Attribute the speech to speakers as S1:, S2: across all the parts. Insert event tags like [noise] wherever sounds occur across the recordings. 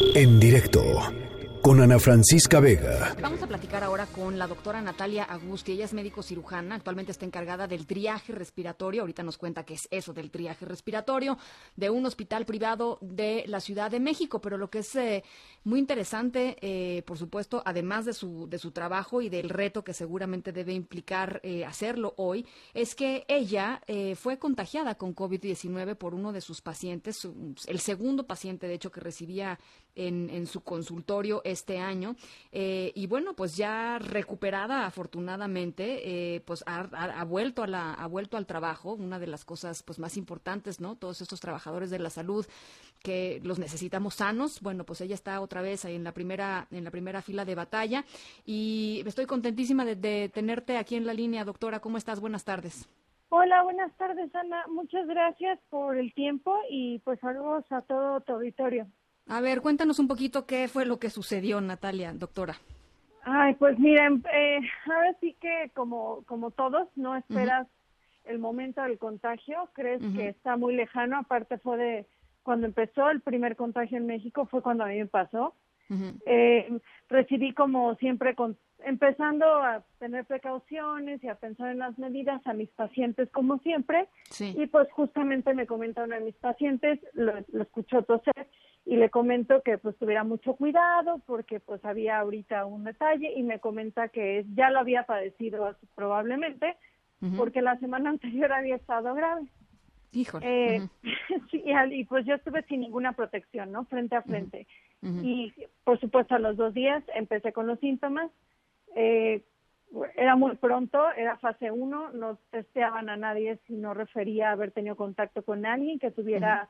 S1: En directo con Ana Francisca Vega.
S2: Vamos a platicar ahora con la doctora Natalia Agusti. Ella es médico cirujana, actualmente está encargada del triaje respiratorio. Ahorita nos cuenta qué es eso del triaje respiratorio de un hospital privado de la Ciudad de México. Pero lo que es eh, muy interesante, eh, por supuesto, además de su, de su trabajo y del reto que seguramente debe implicar eh, hacerlo hoy, es que ella fue contagiada con COVID-19 por uno de sus pacientes, el segundo paciente, de hecho, que recibía en, su consultorio este año. Eh, y bueno, pues ya recuperada afortunadamente, eh, pues ha, vuelto a la, ha vuelto al trabajo, una de las cosas pues más importantes, ¿no? Todos estos trabajadores de la salud que los necesitamos sanos, bueno, pues ella está otra vez ahí en la primera, en la primera fila de batalla y estoy contentísima de, de tenerte aquí en la línea, doctora. ¿Cómo estás? Buenas tardes.
S3: Hola, buenas tardes, Ana. Muchas gracias por el tiempo y pues saludos a todo tu auditorio.
S2: A ver, cuéntanos un poquito qué fue lo que sucedió, Natalia, doctora.
S3: Ay, pues miren, eh, ahora sí que como, como todos, no esperas el momento del contagio, crees que está muy lejano, aparte fue de cuando empezó el primer contagio en México, fue cuando a mí me pasó. eh, recibí como siempre, con, empezando a tener precauciones y a pensar en las medidas a mis pacientes como siempre, y pues justamente me comenta uno de mis pacientes, lo, lo escuchó toser, y le comento que pues tuviera mucho cuidado porque pues había ahorita un detalle y me comenta que ya lo había padecido probablemente porque la semana [laughs] anterior había estado grave.
S2: Híjole.
S3: Eh, [laughs] sí, y pues yo estuve sin ninguna protección, ¿no? Frente a frente. Y por supuesto a los dos días empecé con los síntomas. Eh, era muy pronto, era fase 1, no testeaban a nadie si no refería a haber tenido contacto con alguien que tuviera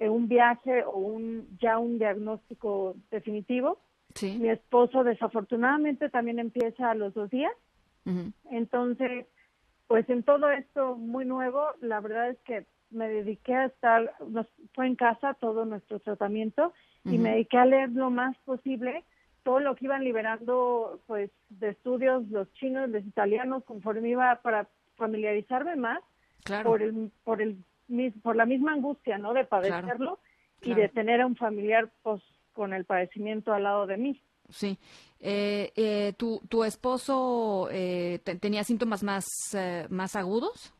S3: eh, un viaje o un ya un diagnóstico definitivo. Mi esposo desafortunadamente también empieza a los dos días. Entonces, pues en todo esto muy nuevo, la verdad es que me dediqué a estar, nos, fue en casa todo nuestro tratamiento y me dediqué a leer lo más posible todo lo que iban liberando pues de estudios los chinos, los italianos, conforme iba para familiarizarme más por el por el por la misma angustia, ¿no? De padecerlo y de tener a un familiar, pues, con el padecimiento al lado de mí.
S2: Sí. Eh, eh, ¿tu, ¿Tu esposo eh, tenía síntomas más, más agudos?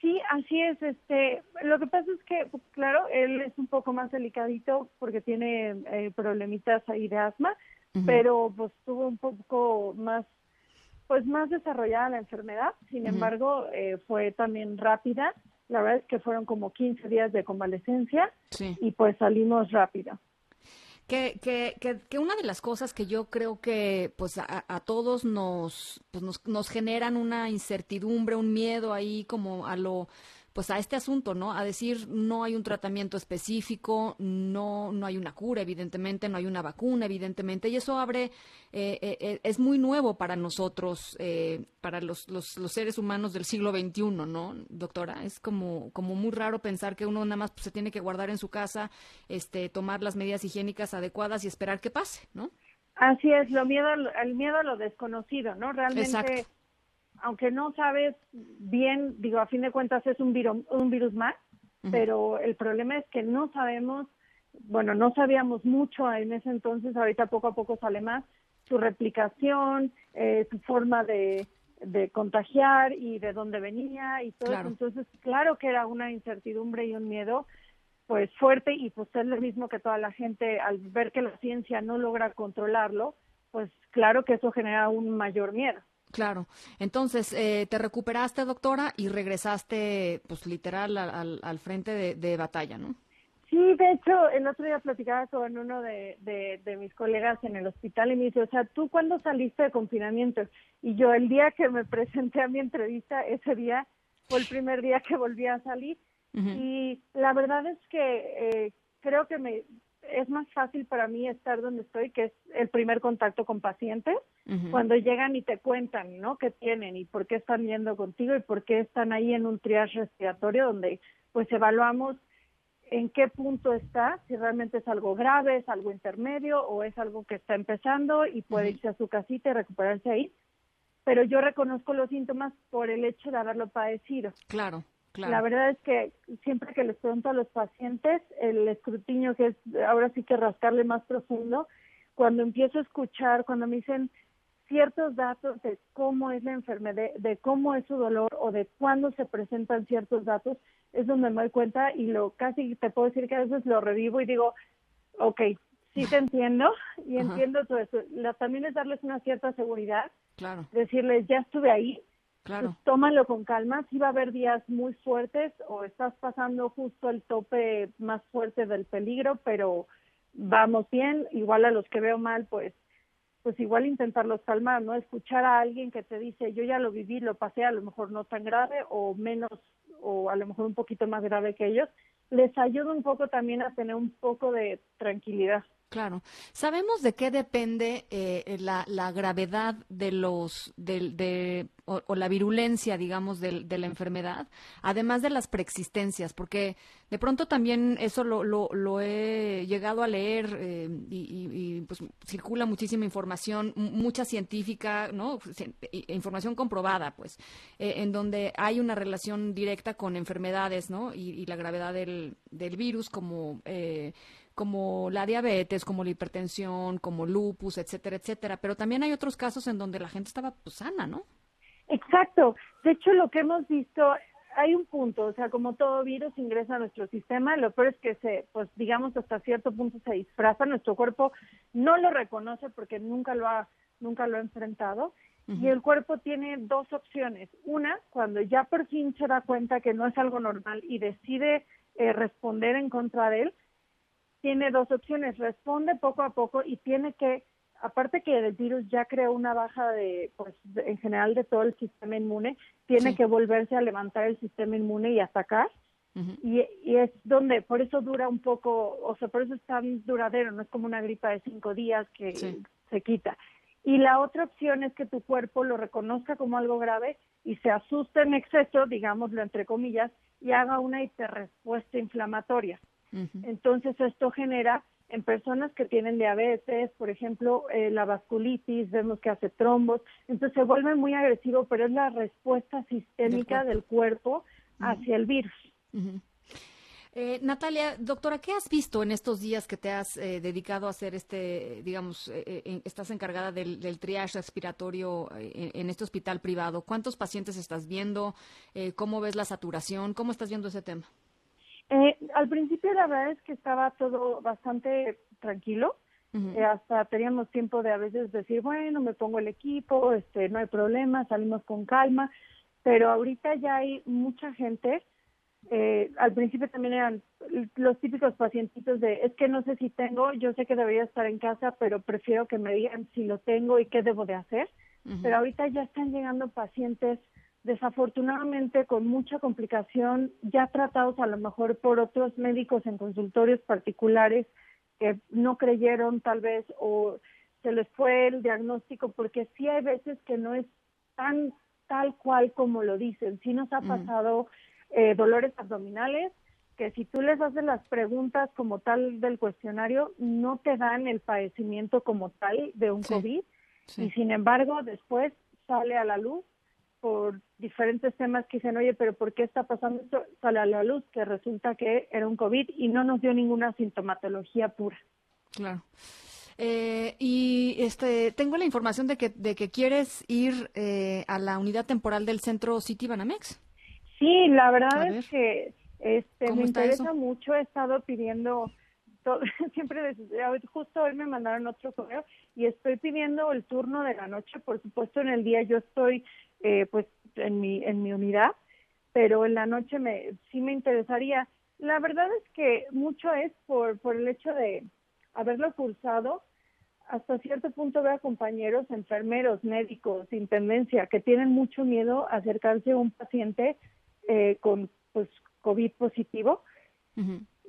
S3: Sí, así es. Este, lo que pasa es que, pues, claro, él es un poco más delicadito porque tiene problemitas ahí de asma, pero pues tuvo un poco más, pues más desarrollada la enfermedad. Sin embargo, fue también rápida la verdad es que fueron como 15 días de convalecencia y pues salimos rápido.
S2: Que, que, que, una de las cosas que yo creo que pues a, a todos nos, pues nos, nos generan una incertidumbre, un miedo ahí como a lo pues a este asunto, ¿no? A decir no hay un tratamiento específico, no no hay una cura, evidentemente, no hay una vacuna, evidentemente, y eso abre eh, eh, eh, es muy nuevo para nosotros, para los, los, los, seres humanos del siglo XXI, ¿no, doctora? Es como como muy raro pensar que uno nada más pues, se tiene que guardar en su casa, este, tomar las medidas higiénicas adecuadas y esperar que pase, ¿no?
S3: Así es, lo miedo, el miedo a lo desconocido, ¿no? Realmente aunque no sabes bien, digo, a fin de cuentas es un virus, un virus más, pero el problema es que no sabemos, bueno, no sabíamos mucho en ese entonces, ahorita poco a poco sale más, su replicación, eh, su forma de, de contagiar y de dónde venía y todo eso. Entonces, claro que era una incertidumbre y un miedo pues fuerte y pues es lo mismo que toda la gente al ver que la ciencia no logra controlarlo, pues claro que eso genera un mayor miedo.
S2: Claro. Entonces, eh, te recuperaste, doctora, y regresaste, pues literal, al, al frente de, batalla, ¿no?
S3: Sí, de hecho, el otro día platicaba con uno de, de, mis colegas en el hospital y me dice, o sea, ¿tú cuándo saliste de confinamiento? Y yo, el día que me presenté a mi entrevista, ese día fue el primer día que volví a salir. Y la verdad es que eh, creo que me es más fácil para mí estar donde estoy, que es el primer contacto con pacientes, cuando llegan y te cuentan, ¿no? ¿Qué tienen y por qué están yendo contigo y por qué están ahí en un triage respiratorio donde pues evaluamos en qué punto está, si realmente es algo grave, es algo intermedio o es algo que está empezando y puede irse a su casita y recuperarse ahí. Pero yo reconozco los síntomas por el hecho de haberlo padecido.
S2: Claro.
S3: La verdad es que siempre que les pregunto a los pacientes, el escrutinio que es ahora sí que rascarle más profundo, cuando empiezo a escuchar, cuando me dicen ciertos datos de cómo es la enfermedad, de cómo es su dolor o de cuándo se presentan ciertos datos, es donde me doy cuenta y lo casi te puedo decir que a veces lo revivo y digo, ok, sí te entiendo y entiendo todo eso. también es darles una cierta seguridad,
S2: claro.
S3: decirles, ya estuve ahí, Pues tómalo con calma, sí va a haber días muy fuertes o estás pasando justo el tope más fuerte del peligro, pero vamos bien, igual a los que veo mal, pues pues igual intentarlos calmar, ¿no? Escuchar a alguien que te dice, yo ya lo viví, lo pasé, a lo mejor no tan grave o menos, o a lo mejor un poquito más grave que ellos, les ayuda un poco también a tener un poco de tranquilidad.
S2: Claro. ¿Sabemos de qué depende eh, la, la, gravedad de los, de, o, la virulencia, digamos, de, de, la enfermedad, además de las preexistencias? Porque de pronto también eso lo, lo, he llegado a leer eh, y, pues circula muchísima información, mucha científica, ¿no? Información comprobada, pues, eh, en donde hay una relación directa con enfermedades, ¿no? Y, y la gravedad del, del virus como... Eh, como la diabetes, como la hipertensión, como lupus, etcétera, etcétera. Pero también hay otros casos en donde la gente estaba pues, sana, ¿no?
S3: Exacto. De hecho, lo que hemos visto, hay un punto, o sea, como todo virus ingresa a nuestro sistema, lo peor es que se, pues digamos, hasta cierto punto se disfraza, nuestro cuerpo no lo reconoce porque nunca lo ha, nunca lo ha enfrentado. Y el cuerpo tiene dos opciones. Una, cuando ya por fin se da cuenta que no es algo normal y decide eh, responder en contra de él, tiene dos opciones, responde poco a poco y tiene que, aparte que el virus ya creó una baja de, pues en general de todo el sistema inmune, tiene que volverse a levantar el sistema inmune y atacar. y, y, es donde, por eso dura un poco, o sea, por eso es tan duradero, no es como una gripa de cinco días que se quita. Y la otra opción es que tu cuerpo lo reconozca como algo grave y se asuste en exceso, digámoslo entre comillas, y haga una hiperrespuesta inflamatoria. Entonces esto genera en personas que tienen diabetes, por ejemplo, eh, la vasculitis, vemos que hace trombos, entonces se vuelve muy agresivo, pero es la respuesta sistémica del cuerpo, hacia el virus.
S2: Eh, Natalia, doctora, ¿qué has visto en estos días que te has eh, dedicado a hacer este, digamos, estás encargada del, triage respiratorio en, este hospital privado? ¿Cuántos pacientes estás viendo? ¿Cómo ves la saturación? ¿Cómo estás viendo ese tema?
S3: Eh, al principio la verdad es que estaba todo bastante tranquilo. Eh, hasta teníamos tiempo de a veces decir, bueno, me pongo el equipo, este, no hay problema, salimos con calma. Pero ahorita ya hay mucha gente. Eh, al principio también eran los típicos pacientitos de, es que no sé si tengo, yo sé que debería estar en casa, pero prefiero que me digan si lo tengo y qué debo de hacer. Pero ahorita ya están llegando pacientes desafortunadamente con mucha complicación, ya tratados a lo mejor por otros médicos en consultorios particulares que no creyeron tal vez o se les fue el diagnóstico, porque sí hay veces que no es tan tal cual como lo dicen. Sí nos ha pasado eh, dolores abdominales, que si tú les haces las preguntas como tal del cuestionario, no te dan el padecimiento como tal de un COVID, y sin embargo después sale a la luz por diferentes temas que dicen, oye, pero ¿por qué está pasando esto? Sale a la luz que resulta que era un COVID y no nos dio ninguna sintomatología pura.
S2: Claro. Eh, y este, tengo la información de que, de que quieres ir eh, a la unidad temporal del centro City Banamex.
S3: Sí, la verdad es que este, me interesa mucho. He estado pidiendo, todo, [laughs] siempre, justo hoy me mandaron otro correo y estoy pidiendo el turno de la noche. Por supuesto, en el día yo estoy eh, pues en mi en mi unidad, pero en la noche me sí me interesaría. La verdad es que mucho es por por el hecho de haberlo cursado. Hasta cierto punto veo a compañeros, enfermeros, médicos, intendencia, que tienen mucho miedo a acercarse a un paciente eh, con pues COVID positivo.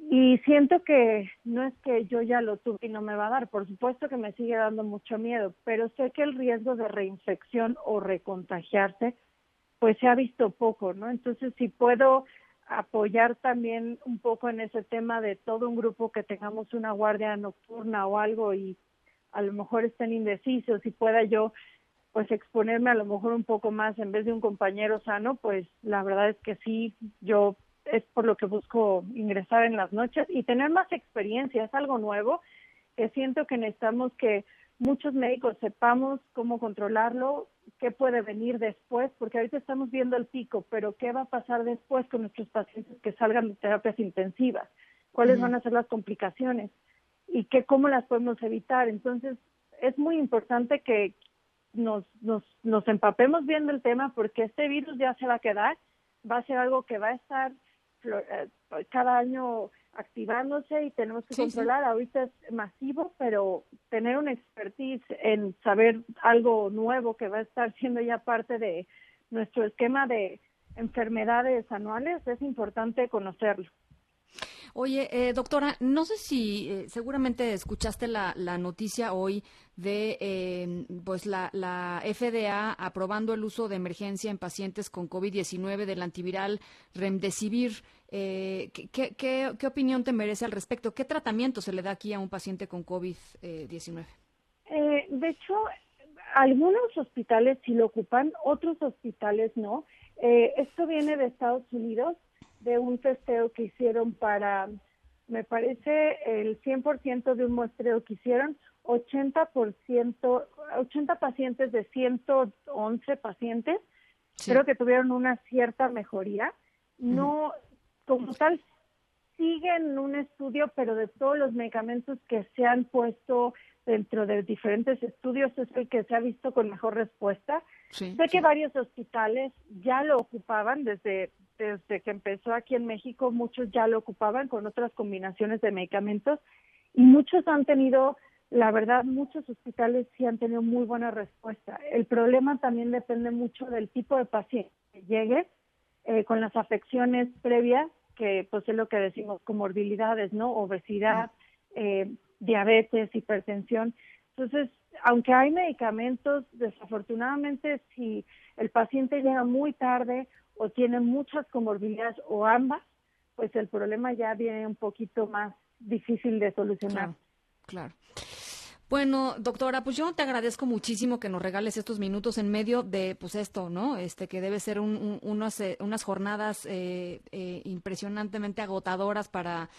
S3: Y siento que no es que yo ya lo tuve y no me va a dar, por supuesto que me sigue dando mucho miedo, pero sé que el riesgo de reinfección o recontagiarse, pues se ha visto poco, ¿no? Entonces, si puedo apoyar también un poco en ese tema de todo un grupo que tengamos una guardia nocturna o algo y a lo mejor estén indecisos y pueda yo pues exponerme a lo mejor un poco más en vez de un compañero sano, pues la verdad es que sí, yo es por lo que busco ingresar en las noches y tener más experiencia, es algo nuevo que siento que necesitamos que muchos médicos sepamos cómo controlarlo, qué puede venir después, porque ahorita estamos viendo el pico, pero qué va a pasar después con nuestros pacientes que salgan de terapias intensivas, cuáles van a ser las complicaciones y qué cómo las podemos evitar. Entonces, es muy importante que nos, nos, nos empapemos bien del tema porque este virus ya se va a quedar, va a ser algo que va a estar cada año activándose y tenemos que controlar. Ahorita es masivo, pero tener una expertise en saber algo nuevo que va a estar siendo ya parte de nuestro esquema de enfermedades anuales es importante conocerlo.
S2: Oye, eh, doctora, no sé si eh, seguramente escuchaste la, la, noticia hoy de eh, pues la, la, FDA aprobando el uso de emergencia en pacientes con COVID-19 del antiviral Remdesivir. Eh, ¿qué, qué, qué, opinión te merece al respecto? ¿Qué tratamiento se le da aquí a un paciente con COVID-19?
S3: Eh, de hecho, algunos hospitales sí lo ocupan, otros hospitales no. Eh, esto viene de Estados Unidos de un testeo que hicieron para, me parece, el 100% de un muestreo que hicieron, 80%, 80 pacientes de 111 pacientes, creo que tuvieron una cierta mejoría. No, como tal, siguen un estudio, pero de todos los medicamentos que se han puesto dentro de diferentes estudios es el que se ha visto con mejor respuesta. sé que varios hospitales ya lo ocupaban desde desde que empezó aquí en México, muchos ya lo ocupaban con otras combinaciones de medicamentos y muchos han tenido, la verdad, muchos hospitales sí han tenido muy buena respuesta. El problema también depende mucho del tipo de paciente que llegue eh, con las afecciones previas, que pues es lo que decimos comorbilidades, ¿no? Obesidad, eh, diabetes, hipertensión. Entonces, aunque hay medicamentos, desafortunadamente si el paciente llega muy tarde o tienen muchas comorbilidades o ambas, pues el problema ya viene un poquito más difícil de solucionar.
S2: claro. Bueno, doctora, pues yo te agradezco muchísimo que nos regales estos minutos en medio de, pues esto, ¿no? Este que debe ser un, unas, eh, unas jornadas eh, eh, impresionantemente agotadoras para,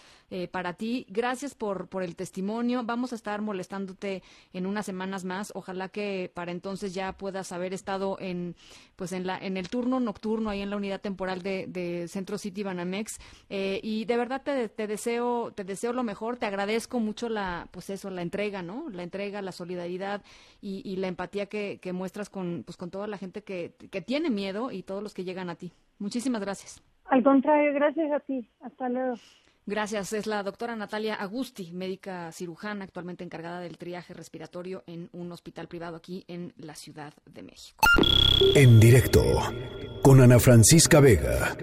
S2: para ti. Gracias por, por el testimonio. Vamos a estar molestándote en unas semanas más. Ojalá que para entonces ya puedas haber estado en, pues en la, en el turno nocturno ahí en la unidad temporal de, de Centro City Banamex. y de verdad te, te deseo, te deseo lo mejor. Te agradezco mucho la, pues eso, la entrega, ¿no? La entrega, la solidaridad y, la empatía que, muestras con, pues, con toda la gente que, que tiene miedo y todos los que llegan a ti. Muchísimas gracias.
S3: Al contrario, gracias a ti. Hasta luego.
S2: Gracias. Es la doctora Natalia Agusti, médica cirujana, actualmente encargada del triaje respiratorio en un hospital privado aquí en la Ciudad de México.
S1: En directo con Ana Francisca Vega.